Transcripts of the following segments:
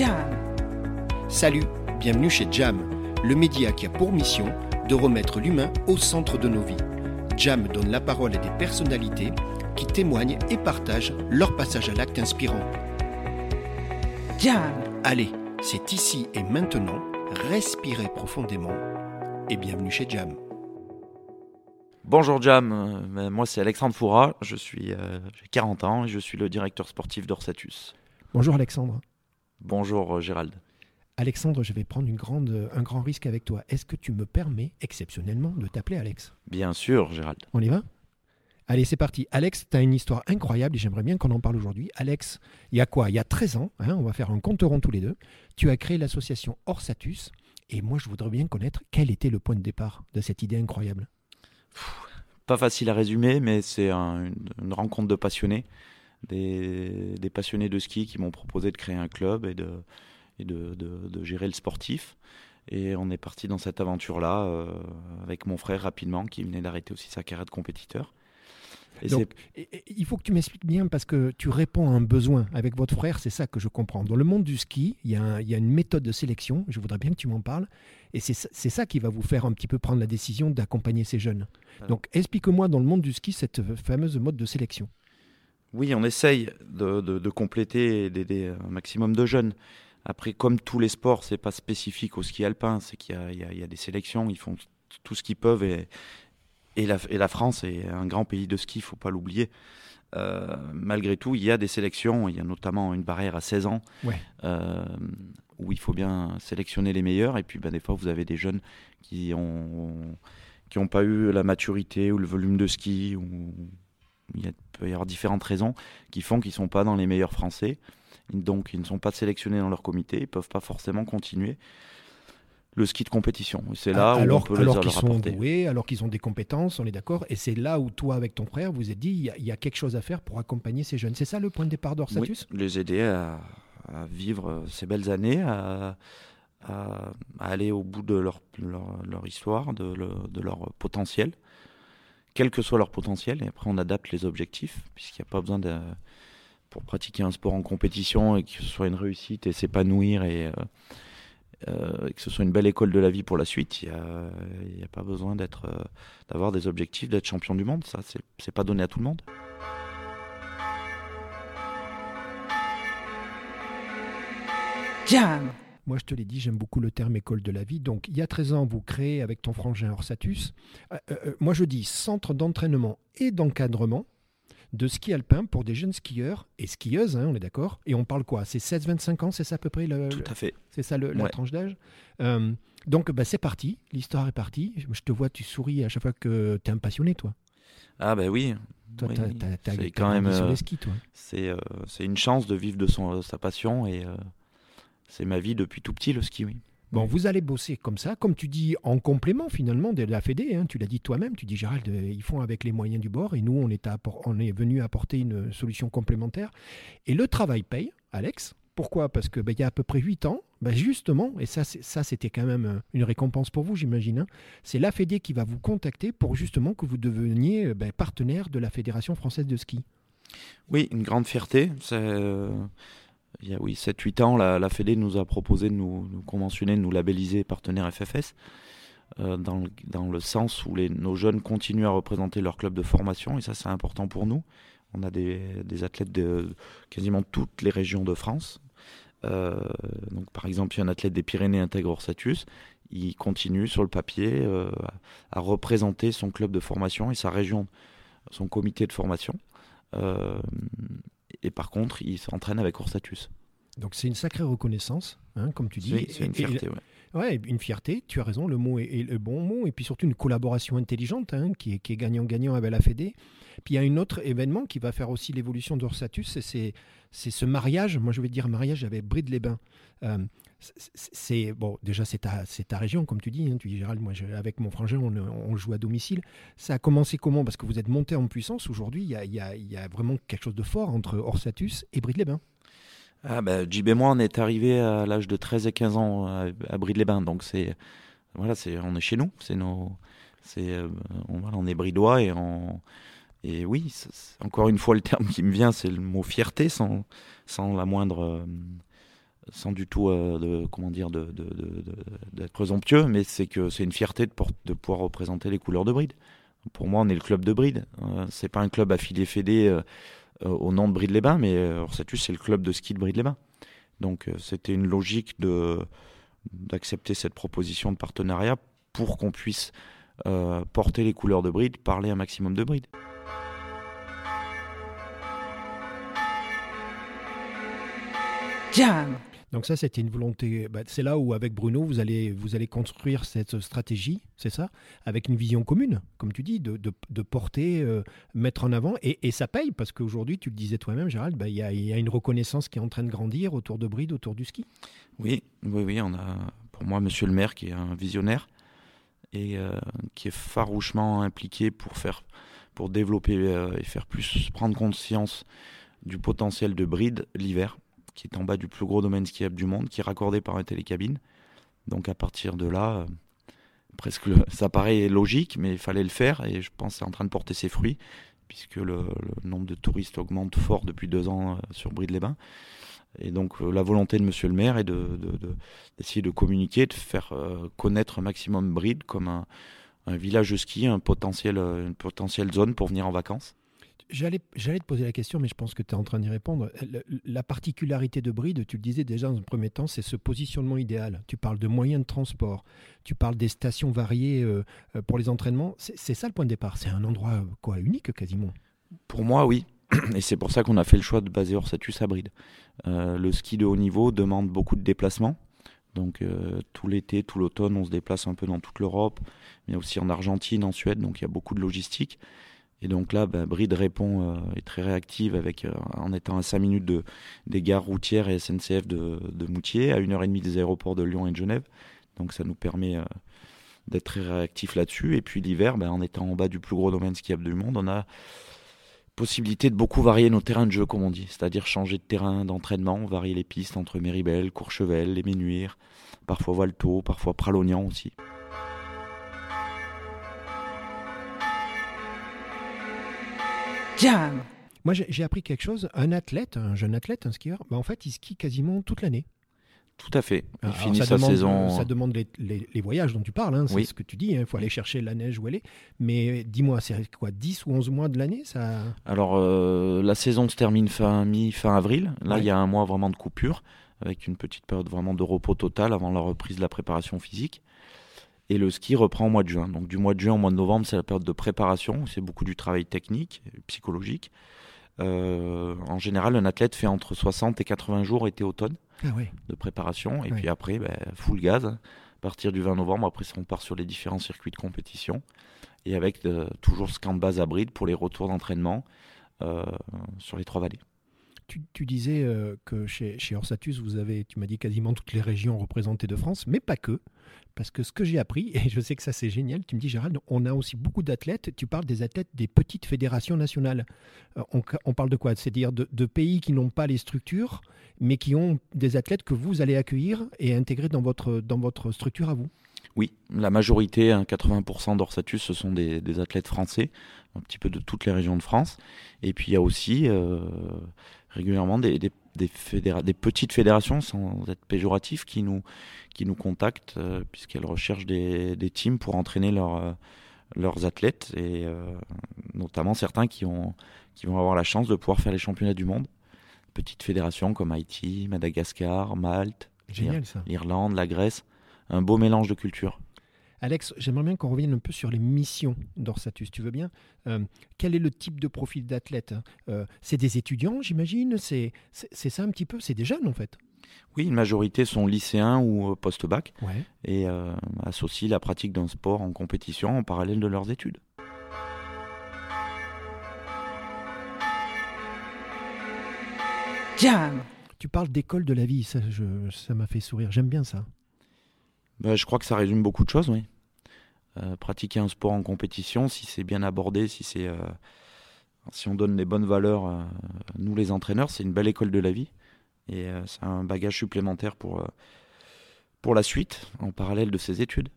Jam. Salut, bienvenue chez Jam, le média qui a pour mission de remettre l'humain au centre de nos vies. Jam donne la parole à des personnalités qui témoignent et partagent leur passage à l'acte inspirant. Jam. Allez, c'est ici et maintenant, respirez profondément et bienvenue chez Jam. Bonjour Jam, Euh, moi c'est Alexandre Foura, je suis euh, j'ai 40 ans et je suis le directeur sportif d'Orsatus. Bonjour Alexandre. Bonjour euh, Gérald. Alexandre, je vais prendre une grande, un grand risque avec toi. Est-ce que tu me permets, exceptionnellement, de t'appeler Alex? Bien sûr Gérald. On y va? Allez, c'est parti. Alex, tu as une histoire incroyable et j'aimerais bien qu'on en parle aujourd'hui. Alex, il y a quoi? Il y a 13 ans, hein, on va faire un compte rond tous les deux. Tu as créé l'association Orsatus et moi je voudrais bien connaître quel était le point de départ de cette idée incroyable? Pas facile à résumer, mais c'est un- une, une rencontre de passionnés, des, des passionnés de ski qui m'ont proposé de créer un club et de, et de, de- de gérer le sportif. Et on est parti dans cette aventure-là euh, avec mon frère rapidement, qui venait d'arrêter aussi sa carrière de compétiteur. Et Donc, et- et il faut que tu m'expliques bien parce que tu réponds à un besoin avec votre frère, c'est ça que je comprends. Dans le monde du ski, il y, a un- il y a une méthode de sélection, je voudrais bien que tu m'en parles, et c'est ça- qui va vous faire un petit peu prendre la décision d'accompagner ces jeunes. Donc explique-moi dans le monde du ski cette fameuse mode de sélection. Oui, on essaye de, de- de compléter et d'aider un maximum de jeunes. Après, comme tous les sports, c'est pas spécifique au ski alpin, c'est qu'il y a, y y des sélections, ils font tout ce qu'ils peuvent et, et, la, et la France est un grand pays de ski, il faut pas l'oublier. Euh, malgré tout, il y a des sélections, il y a notamment une barrière à 16 ans Ouais. euh, où il faut bien sélectionner les meilleurs. Et puis, ben, des fois, vous avez des jeunes qui ont qui n'ont pas eu la maturité ou le volume de ski, ou il y a- peut y avoir différentes raisons qui font qu'ils ne sont pas dans les meilleurs Français. Donc, ils ne sont pas sélectionnés dans leur comité, ils ne peuvent pas forcément continuer le ski de compétition. C'est là où alors on peut alors qu'ils sont doués, alors qu'ils ont des compétences, on est d'accord, et c'est là où toi avec ton frère vous êtes dit il y, a, il y a quelque chose à faire pour accompagner ces jeunes. C'est ça le point de départ d'Orsatus? Oui, les aider à, à vivre ces belles années, à, à- à aller au bout de leur, leur, leur histoire, de, le- de leur potentiel, quel que soit leur potentiel. Et après, on adapte les objectifs, puisqu'il n'y a pas besoin de. Pour pratiquer un sport en compétition et que ce soit une réussite et s'épanouir et, euh, euh, que ce soit une belle école de la vie pour la suite, il n'y a, pas besoin d'être, euh, d'avoir des objectifs, d'être champion du monde. Ça, c'est, c'est pas donné à tout le monde. Jam. Moi, je te l'ai dit, j'aime beaucoup le terme école de la vie. Donc, il y a 13 ans, vous créez avec ton frangin Orsatus. euh, euh, euh, moi, je dis centre d'entraînement et d'encadrement de ski alpin pour des jeunes skieurs et skieuses, hein, on est d'accord. Et on parle quoi? C'est 16-25 ans, c'est ça à peu près le, Tout à fait. C'est ça le- la tranche d'âge? Euh, Donc, bah, c'est parti. L'histoire est partie. Je te vois, tu souris à chaque fois que tu es un passionné, toi. Ah, ben oui. Toi, Oui, t'as- quand même sur les skis, toi. c'est euh, c'est une chance de vivre de son, sa passion et euh, c'est ma vie depuis tout petit le ski oui Bon, vous allez bosser comme ça, comme tu dis, en complément finalement de la Fédé. hein, tu l'as dit toi-même, tu dis Gérald, euh, ils font avec les moyens du bord et nous, on est, à appor- on est venu apporter une solution complémentaire. Et le travail paye, Alex. Pourquoi? Parce que ben, il y a à peu près 8 ans, ben, justement, et ça, c'était quand même euh, une récompense pour vous, j'imagine, hein, c'est la Fédé qui va vous contacter pour justement que vous deveniez euh, ben, partenaire de la Fédération française de ski. oui une grande fierté c'est il y a oui 7 8 ans la, la Fédé nous a proposé de nous, conventionner de nous labelliser partenaire FFS euh, dans, le, dans le sens où nos jeunes continuent à représenter leur club de formation et ça c'est important pour nous on a des, athlètes de quasiment toutes les régions de France Euh, donc par exemple si un athlète des Pyrénées intègre Orsatus il continue sur le papier euh, à représenter son club de formation et sa région, son comité de formation. Et par contre, il s'entraîne avec Orsatus. Donc c'est une sacrée reconnaissance, hein, comme tu dis. Oui, c'est une fierté. ouais. Ouais, une fierté, tu as raison, le mot est, est le bon mot, et puis surtout une collaboration intelligente hein, qui est qui est gagnant-gagnant avec la Fédé. Puis il y a un autre événement qui va faire aussi l'évolution d'Orsatus, c'est c'est ce mariage, moi je vais dire mariage avec Bride-les-Bains. Euh, c'est- bon, déjà c'est ta, région, comme tu dis, hein, tu dis Gérald, moi avec mon frangin on, on joue à domicile. Ça a commencé comment? Parce que vous êtes monté en puissance, aujourd'hui il y a, vraiment quelque chose de fort entre Orsatus et Bride-les-Bains. Ah, Jib et moi, on est arrivés à l'âge de 13 et 15 ans à, à Bride-les-Bains. Donc c'est, voilà, c'est, on est chez nous. C'est nos, c'est, euh, on, est bridois et on, et oui, encore une fois, le terme qui me vient, c'est le mot fierté, sans, sans la moindre, euh, sans du tout de comment d'être présomptueux, mais c'est que c'est une fierté de, pouvoir représenter les couleurs de Bride. Pour moi, on est le club de Bride. c'est pas un club affilié fédé au nom de Bride-les-Bains, mais Orsatus c'est le club de ski de Bride-les-Bains. Donc c'était une logique de d'accepter cette proposition de partenariat pour qu'on puisse porter les couleurs de Bride, parler un maximum de Bride. Donc ça, c'était une volonté. Bah, c'est là où, avec Bruno, vous allez, vous allez construire cette stratégie, c'est ça, avec une vision commune, comme tu dis, de, porter, euh, mettre en avant, et, ça paye parce qu'aujourd'hui, tu le disais toi-même, Gérald, bah, il y, a, y, a une reconnaissance qui est en train de grandir autour de Bride, autour du ski. Oui, oui, oui. On a, pour moi, Monsieur le Maire, qui est un visionnaire et euh, qui est farouchement impliqué pour faire, pour développer euh, et faire plus prendre conscience du potentiel de Bride l'hiver qui est en bas du plus gros domaine skiable du monde, qui est raccordé par un télécabine. Donc à partir de là, euh, presque ça paraît logique, mais il fallait le faire et je pense que c'est en train de porter ses fruits puisque le, nombre de touristes augmente fort depuis deux ans euh, sur Bride-les-Bains. Et donc euh, la volonté de Monsieur le maire est d'essayer de, communiquer, de faire connaître un maximum Bride comme un, village de ski, une potentielle zone pour venir en vacances. J'allais, te poser la question, mais je pense que tu es en train d'y répondre. La, particularité de Bride, tu le disais déjà dans un premier temps, c'est ce positionnement idéal. Tu parles de moyens de transport, tu parles des stations variées euh, euh, pour les entraînements. C'est, ça le point de départ. C'est un endroit euh, quoi unique quasiment. Pour moi, oui. Et c'est pour ça qu'on a fait le choix de baser Orsatus à Bride. le ski de haut niveau demande beaucoup de déplacements. Donc tout l'été, tout l'automne, on se déplace un peu dans toute l'Europe, mais aussi en Argentine, en Suède. Donc il y a beaucoup de logistique. Et donc là, bah, Bride répond, euh, est très réactive avec, euh, en étant à 5 minutes de, des gares routières et SNCF de, de Moutier, à 1h30 des aéroports de Lyon et de Genève. Donc ça nous permet euh, d'être très réactifs là-dessus. Et puis l'hiver, bah, en étant en bas du plus gros domaine skiable du monde, on a possibilité de beaucoup varier nos terrains de jeu, comme on dit. C'est-à-dire changer de terrain d'entraînement, varier les pistes entre Méribel, Courchevel, les Ménuires, parfois Valto, parfois Pralognan aussi. Moi, j'ai appris quelque chose. Un athlète, un jeune athlète, un skieur, bah, en fait, il skie quasiment toute l'année. Tout à fait. Il finit sa saison. Ça demande les, voyages dont tu parles, hein, c'est ce que tu dis. Il hein. faut aller chercher la neige où elle est. Mais dis-moi, c'est quoi 10 ou 11 mois de l'année ça... Alors, euh, la saison se termine fin mi-fin avril. Là, il y a un mois vraiment de coupure, avec une petite période vraiment de repos total avant la reprise de la préparation physique. Et le ski reprend au mois de juin. Donc du mois de juin au mois de novembre, c'est la période de préparation. C'est beaucoup du travail technique, psychologique. Euh, en général, un athlète fait entre 60 et 80 jours été-automne ah de préparation. Et puis après, ben, full gaz. À partir du 20 novembre, après, on part sur les différents circuits de compétition. Et avec euh, toujours ce camp de base à bride pour les retours d'entraînement euh, sur les trois vallées. Tu, disais que chez, Orsatus, vous avez, tu m'as dit, quasiment toutes les régions représentées de France, mais pas que. Parce que ce que j'ai appris, et je sais que ça c'est génial, tu me dis Gérald, on a aussi beaucoup d'athlètes, tu parles des athlètes des petites fédérations nationales. Euh, on, parle de quoi? C'est-à-dire de, pays qui n'ont pas les structures, mais qui ont des athlètes que vous allez accueillir et intégrer dans votre, dans votre structure à vous? Oui, la majorité, 80% d'Orsatus, ce sont des, athlètes français, un petit peu de toutes les régions de France. Et puis il y a aussi euh, régulièrement des, des, petites fédérations, sans être péjoratif, qui nous, qui nous contactent, euh, puisqu'elles recherchent des, teams pour entraîner euh, leurs athlètes, et euh, notamment certains qui, ont, qui vont avoir la chance de pouvoir faire les championnats du monde. Petites fédérations comme Haïti, Madagascar, Malte, l'Irlande, la Grèce. Un beau mélange de cultures. Alex, j'aimerais bien qu'on revienne un peu sur les missions d'Orsatus. Tu veux bien? Euh, Quel est le type de profil d'athlète euh, C'est des étudiants, j'imagine? C'est ça un petit peu? C'est des jeunes, en fait. Oui, une majorité sont lycéens ou euh, post-bac et associent la pratique d'un sport en compétition en parallèle de leurs études. Tu parles d'école de la vie, ça m'a fait sourire, j'aime bien ça. Bah, je crois que ça résume beaucoup de choses, oui. Euh, pratiquer un sport en compétition, si c'est bien abordé, si c'est euh, si on donne les bonnes valeurs, euh, nous les entraîneurs, c'est une belle école de la vie et c'est un bagage supplémentaire pour pour la suite en parallèle de ses études.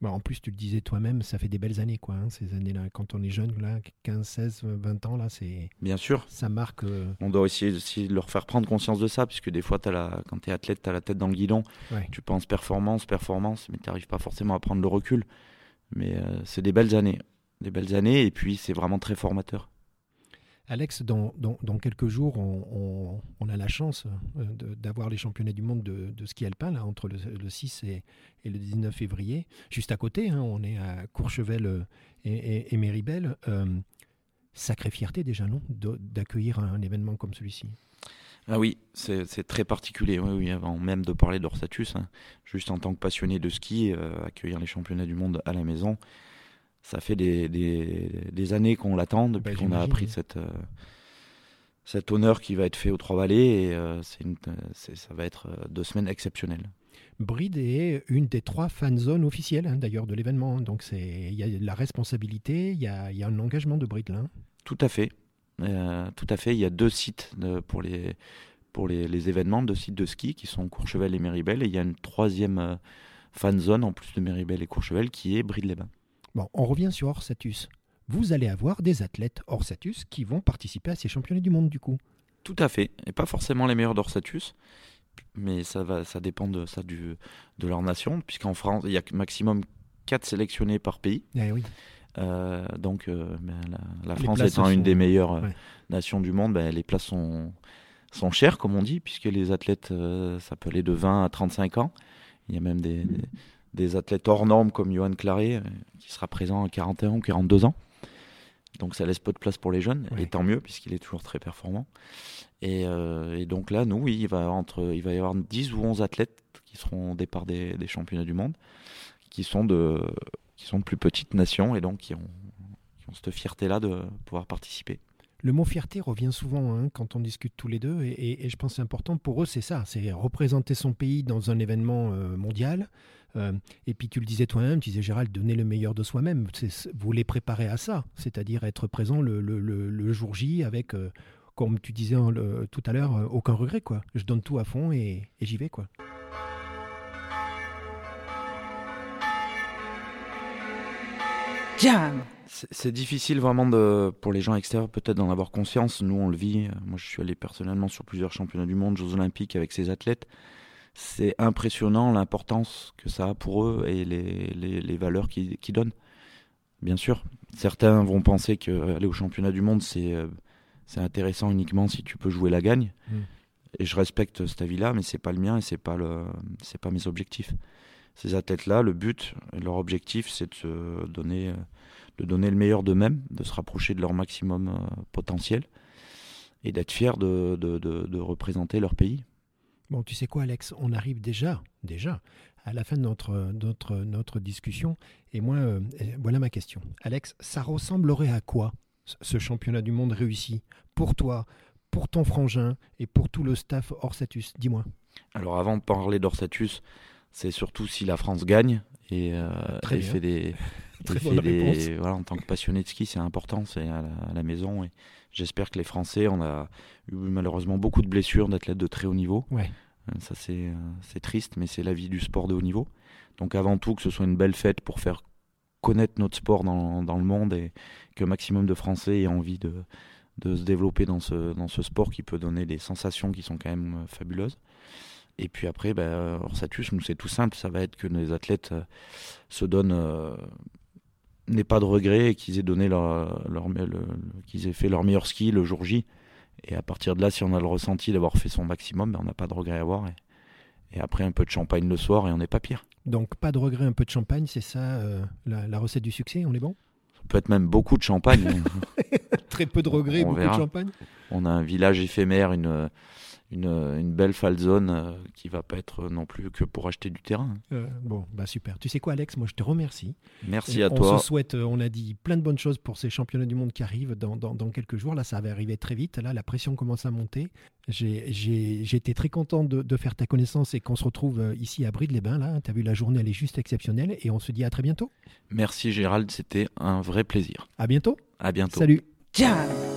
Bah, en plus, tu le disais toi-même, ça fait des belles années, quoi. hein, ces années-là, quand on est jeune, là, 15, 16, 20 ans, là, c'est Bien sûr. ça marque. euh, On doit essayer aussi de leur faire prendre conscience de ça, puisque des fois, as la, quand tu es athlète, tu as la tête dans le guidon. Ouais. Tu penses performance, performance, mais tu n'arrives pas forcément à prendre le recul. Mais euh, c'est des belles années. Des belles années, et puis c'est vraiment très formateur. Alex, dans, quelques jours, on, a la chance euh, d'avoir les championnats du monde de, ski alpin, là, entre le, le 6 et, le 19 février. Juste à côté, hein, on est à Courchevel euh, et, Méribel. Euh, sacrée fierté déjà, non D'accueillir un, événement comme celui-ci. Ah oui, c'est très particulier. Oui, avant même de parler d'Orsatus, hein, juste en tant que passionné de ski, accueillir les championnats du monde à la maison, ça fait des, des, des années qu'on l'attend, depuis Bah, qu'on a appris cette, euh, cet honneur qui va être fait aux Trois-Vallées. Et euh, une- ça va être euh, deux semaines exceptionnelles. Bride est une des trois fan zones officielles, hein, d'ailleurs, de l'événement. Donc, il y a de la responsabilité, il y a, il y a un engagement de Bride, là. Tout à fait. Euh, tout à fait. Il y a deux sites de- pour, les, pour les, les événements, deux sites de ski qui sont Courchevel et Méribel. Et il y a une troisième euh, fan zone en plus de Méribel et Courchevel qui est Bride-les-Bains. Bon, on revient sur Orsatus. Vous allez avoir des athlètes Orsatus qui vont participer à ces championnats du monde, du coup. Tout à fait. Et pas forcément les meilleurs d'Orsatus, mais ça, va, ça dépend de, ça, du, de leur nation, puisqu'en France, il y a maximum 4 sélectionnés par pays. Eh oui. Euh, donc, euh, ben, la, France étant sont- une des meilleures euh, ouais. nations du monde, ben, les places sont, sont chères, comme on dit, puisque les athlètes, ça peut aller de 20 à 35 ans. Il y a même des, des, des athlètes hors normes comme Johan Claret, euh, qui sera présent à 41 ou 42 ans. Donc ça laisse peu de place pour les jeunes, et tant mieux, puisqu'il est toujours très performant. Et, euh, et donc là, nous, oui, il va, entre, il va y avoir 10 ou 11 athlètes qui seront au départ des, des championnats du monde, qui sont de, qui sont de plus petites nations, et donc qui ont, qui ont cette fierté-là de pouvoir participer. Le mot fierté revient souvent hein, quand on discute tous les deux, et, je pense c'est important pour eux, c'est ça, c'est représenter son pays dans un événement euh, mondial. Euh, et puis tu le disais toi-même, tu disais Gérald, donner le meilleur de soi-même. Vous les préparez à ça, c'est-à-dire être présent le, jour J avec, euh, comme tu disais hein, tout à l'heure, aucun regret. quoi. Je donne tout à fond et, et j'y vais. quoi. Jam. C'est difficile vraiment de, pour les gens extérieurs peut-être d'en avoir conscience. Nous, on le vit. Moi, je suis allé personnellement sur plusieurs championnats du monde, Jeux olympiques avec ces athlètes. C'est impressionnant l'importance que ça a pour eux et les, les, les valeurs qu'ils donnent. Bien sûr, certains vont penser qu'aller au championnat du monde, c'est euh, c'est intéressant uniquement si tu peux jouer la gagne. Mm. Et je respecte cet avis-là, mais c'est pas le mien et c'est pas le, c'est pas mes objectifs. Ces athlètes-là, le but, leur objectif, c'est de se donner, euh, de donner le meilleur d'eux-mêmes, de se rapprocher de leur maximum euh, potentiel et d'être fiers de, de, de, de représenter leur pays. Bon, tu sais quoi, Alex? On arrive déjà, déjà, à la fin de notre, notre, notre discussion. Et moi, euh, voilà ma question. Alex, ça ressemblerait à quoi, ce- ce championnat du monde réussi Pour toi, pour ton frangin et pour tout le staff Orsatus? Dis-moi. Alors avant de parler d'Orsatus, c'est surtout si la France gagne et, euh, et bien. fait des, Très fait des- voilà, en tant que passionné de ski, c'est important, c'est à la, à la maison et j'espère que les Français, on a eu malheureusement beaucoup de blessures d'athlètes de très haut niveau. Ouais. Euh, Ça c'est euh, c'est triste, mais c'est la vie du sport de haut niveau. Donc avant tout que ce soit une belle fête pour faire connaître notre sport dans, dans le monde et que maximum de Français aient envie de, de se développer dans ce, dans ce sport qui peut donner des sensations qui sont quand même fabuleuses. Et puis après, ben, Orsatus, nous c'est tout simple, ça va être que les athlètes euh, se donnent, euh, n'aient pas de regrets et qu'ils aient donné leur, leur, le- le- qu'ils aient fait leur meilleur ski le jour J. Et à partir de là, si on a le ressenti d'avoir fait son maximum, ben, on n'a pas de regrets à avoir. Et, et après, un peu de champagne le soir et on n'est pas pire. Donc, pas de regret, un peu de champagne, c'est ça euh, la, la recette du succès On est bon? Ça peut être même beaucoup de champagne. Très peu de regrets, On beaucoup verra. de champagne On a un village éphémère, une, une, une belle falzone euh, qui va pas être non plus que pour acheter du terrain. Euh, Bon, bah super. Tu sais quoi, Alex? Moi, je te remercie. Merci Et à on toi. se souhaite, euh, on a dit plein de bonnes choses pour ces championnats du monde qui arrivent dans, dans- dans quelques jours. Là, ça va arriver très vite. Là, la pression commence à monter. J'ai- été très content de, de faire ta connaissance et qu'on se retrouve euh, ici à Bride-les-Bains. Là, tu as vu, la journée, elle est juste exceptionnelle. Et on se dit à très bientôt. Merci Gérald, c'était un vrai plaisir. À bientôt. À bientôt. Salut. Jam.